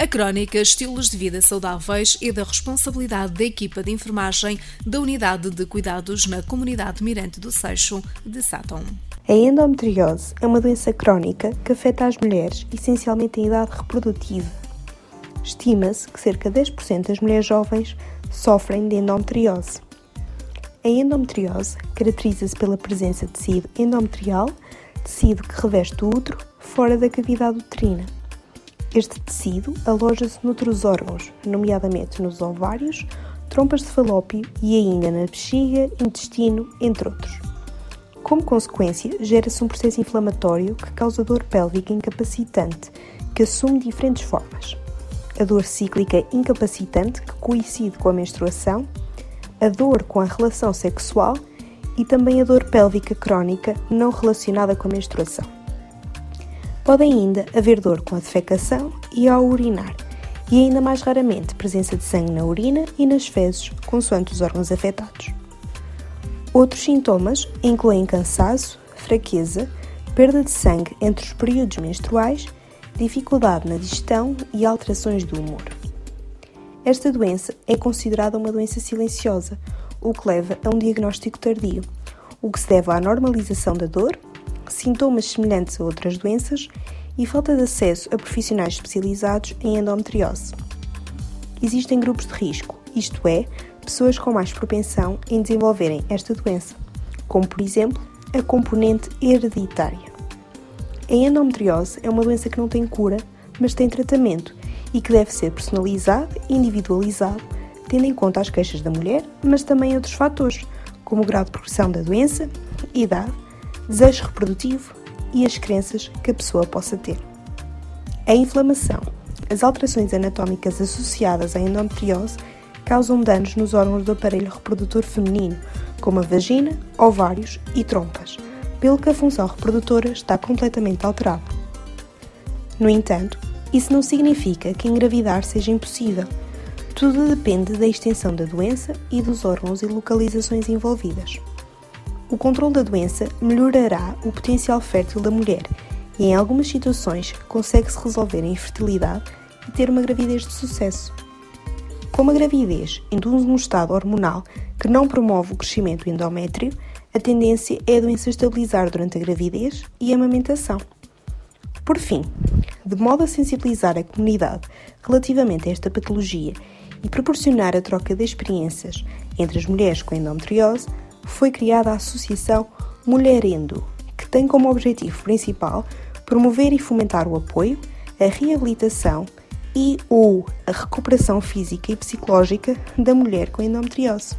A crónica Estilos de Vida Saudáveis é da responsabilidade da equipa de enfermagem da Unidade de Cuidados na Comunidade Mirante do Seixo de Sátão. A endometriose é uma doença crónica que afeta as mulheres, essencialmente em idade reprodutiva. Estima-se que cerca de 10% das mulheres jovens sofrem de endometriose. A endometriose caracteriza-se pela presença de tecido endometrial, tecido que reveste o útero, fora da cavidade uterina. Este tecido aloja-se noutros órgãos, nomeadamente nos ovários, trompas de falópio e ainda na bexiga, intestino, entre outros. Como consequência, gera-se um processo inflamatório que causa dor pélvica incapacitante, que assume diferentes formas. A dor cíclica incapacitante, que coincide com a menstruação, a dor com a relação sexual e também a dor pélvica crónica não relacionada com a menstruação. Pode ainda haver dor com a defecação e ao urinar, e ainda mais raramente presença de sangue na urina e nas fezes, consoante os órgãos afetados. Outros sintomas incluem cansaço, fraqueza, perda de sangue entre os períodos menstruais, dificuldade na digestão e alterações do humor. Esta doença é considerada uma doença silenciosa, o que leva a um diagnóstico tardio, o que se deve à normalização da dor, sintomas semelhantes a outras doenças e falta de acesso a profissionais especializados em endometriose. Existem grupos de risco, isto é, pessoas com mais propensão em desenvolverem esta doença, como por exemplo a componente hereditária. A endometriose é uma doença que não tem cura, mas tem tratamento e que deve ser personalizado e individualizado, tendo em conta as queixas da mulher, mas também outros fatores, como o grau de progressão da doença, idade, desejo reprodutivo e as crenças que a pessoa possa ter. A inflamação, as alterações anatómicas associadas à endometriose causam danos nos órgãos do aparelho reprodutor feminino, como a vagina, ovários e trompas, pelo que a função reprodutora está completamente alterada. No entanto, isso não significa que engravidar seja impossível. Tudo depende da extensão da doença e dos órgãos e localizações envolvidas. O controle da doença melhorará o potencial fértil da mulher e, em algumas situações, consegue-se resolver a infertilidade e ter uma gravidez de sucesso. Como a gravidez induz um estado hormonal que não promove o crescimento endométrio, a tendência é a doença estabilizar durante a gravidez e a amamentação. Por fim, de modo a sensibilizar a comunidade relativamente a esta patologia e proporcionar a troca de experiências entre as mulheres com endometriose, foi criada a Associação Mulherendo, que tem como objetivo principal promover e fomentar o apoio, a reabilitação e ou a recuperação física e psicológica da mulher com endometriose.